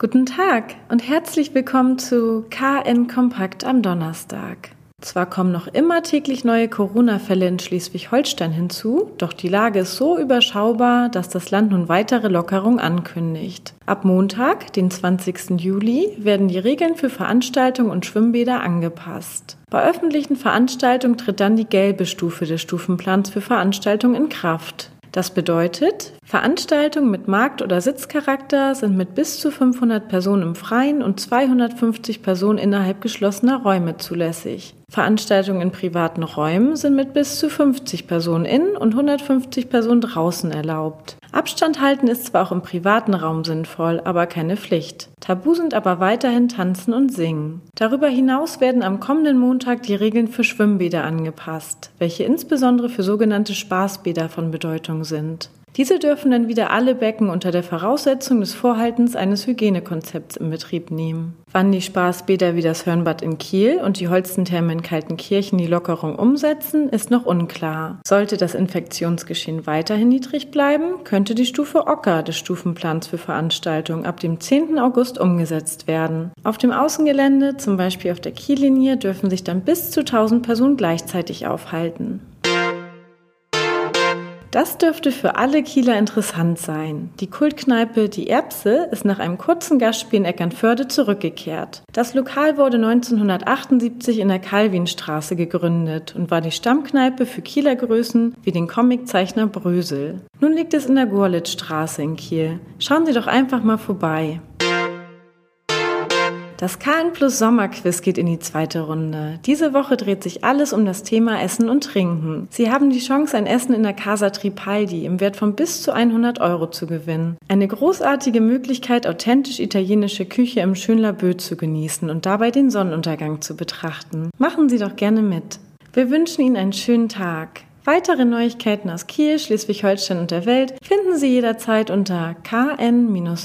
Guten Tag und herzlich willkommen zu KN Kompakt am Donnerstag. Zwar kommen noch immer täglich neue Corona-Fälle in Schleswig-Holstein hinzu, doch die Lage ist so überschaubar, dass das Land nun weitere Lockerung ankündigt. Ab Montag, den 20. Juli, werden die Regeln für Veranstaltungen und Schwimmbäder angepasst. Bei öffentlichen Veranstaltungen tritt dann die gelbe Stufe des Stufenplans für Veranstaltungen in Kraft. Das bedeutet, Veranstaltungen mit Markt- oder Sitzcharakter sind mit bis zu 500 Personen im Freien und 250 Personen innerhalb geschlossener Räume zulässig. Veranstaltungen in privaten Räumen sind mit bis zu 50 Personen innen und 150 Personen draußen erlaubt. Abstand halten ist zwar auch im privaten Raum sinnvoll, aber keine Pflicht. Tabu sind aber weiterhin Tanzen und Singen. Darüber hinaus werden am kommenden Montag die Regeln für Schwimmbäder angepasst, welche insbesondere für sogenannte Spaßbäder von Bedeutung sind. Diese dürfen dann wieder alle Becken unter der Voraussetzung des Vorhaltens eines Hygienekonzepts in Betrieb nehmen. Wann die Spaßbäder wie das Hörnbad in Kiel und die Holstentherme in Kaltenkirchen die Lockerung umsetzen, ist noch unklar. Sollte das Infektionsgeschehen weiterhin niedrig bleiben, könnte die Stufe Ocker des Stufenplans für Veranstaltungen ab dem 10. August umgesetzt werden. Auf dem Außengelände, zum Beispiel auf der Kiellinie, dürfen sich dann bis zu 1000 Personen gleichzeitig aufhalten. Das dürfte für alle Kieler interessant sein. Die Kultkneipe Die Erbse ist nach einem kurzen Gastspiel in Eckernförde zurückgekehrt. Das Lokal wurde 1978 in der Calvinstraße gegründet und war die Stammkneipe für Kieler Größen wie den Comiczeichner Brösel. Nun liegt es in der Gorlitzstraße in Kiel. Schauen Sie doch einfach mal vorbei. Das KN Plus Sommerquiz geht in die zweite Runde. Diese Woche dreht sich alles um das Thema Essen und Trinken. Sie haben die Chance, ein Essen in der Casa Tripaldi im Wert von bis zu 100 Euro zu gewinnen. Eine großartige Möglichkeit, authentisch italienische Küche im Schönlabö zu genießen und dabei den Sonnenuntergang zu betrachten. Machen Sie doch gerne mit. Wir wünschen Ihnen einen schönen Tag. Weitere Neuigkeiten aus Kiel, Schleswig-Holstein und der Welt finden Sie jederzeit unter kn-online.de.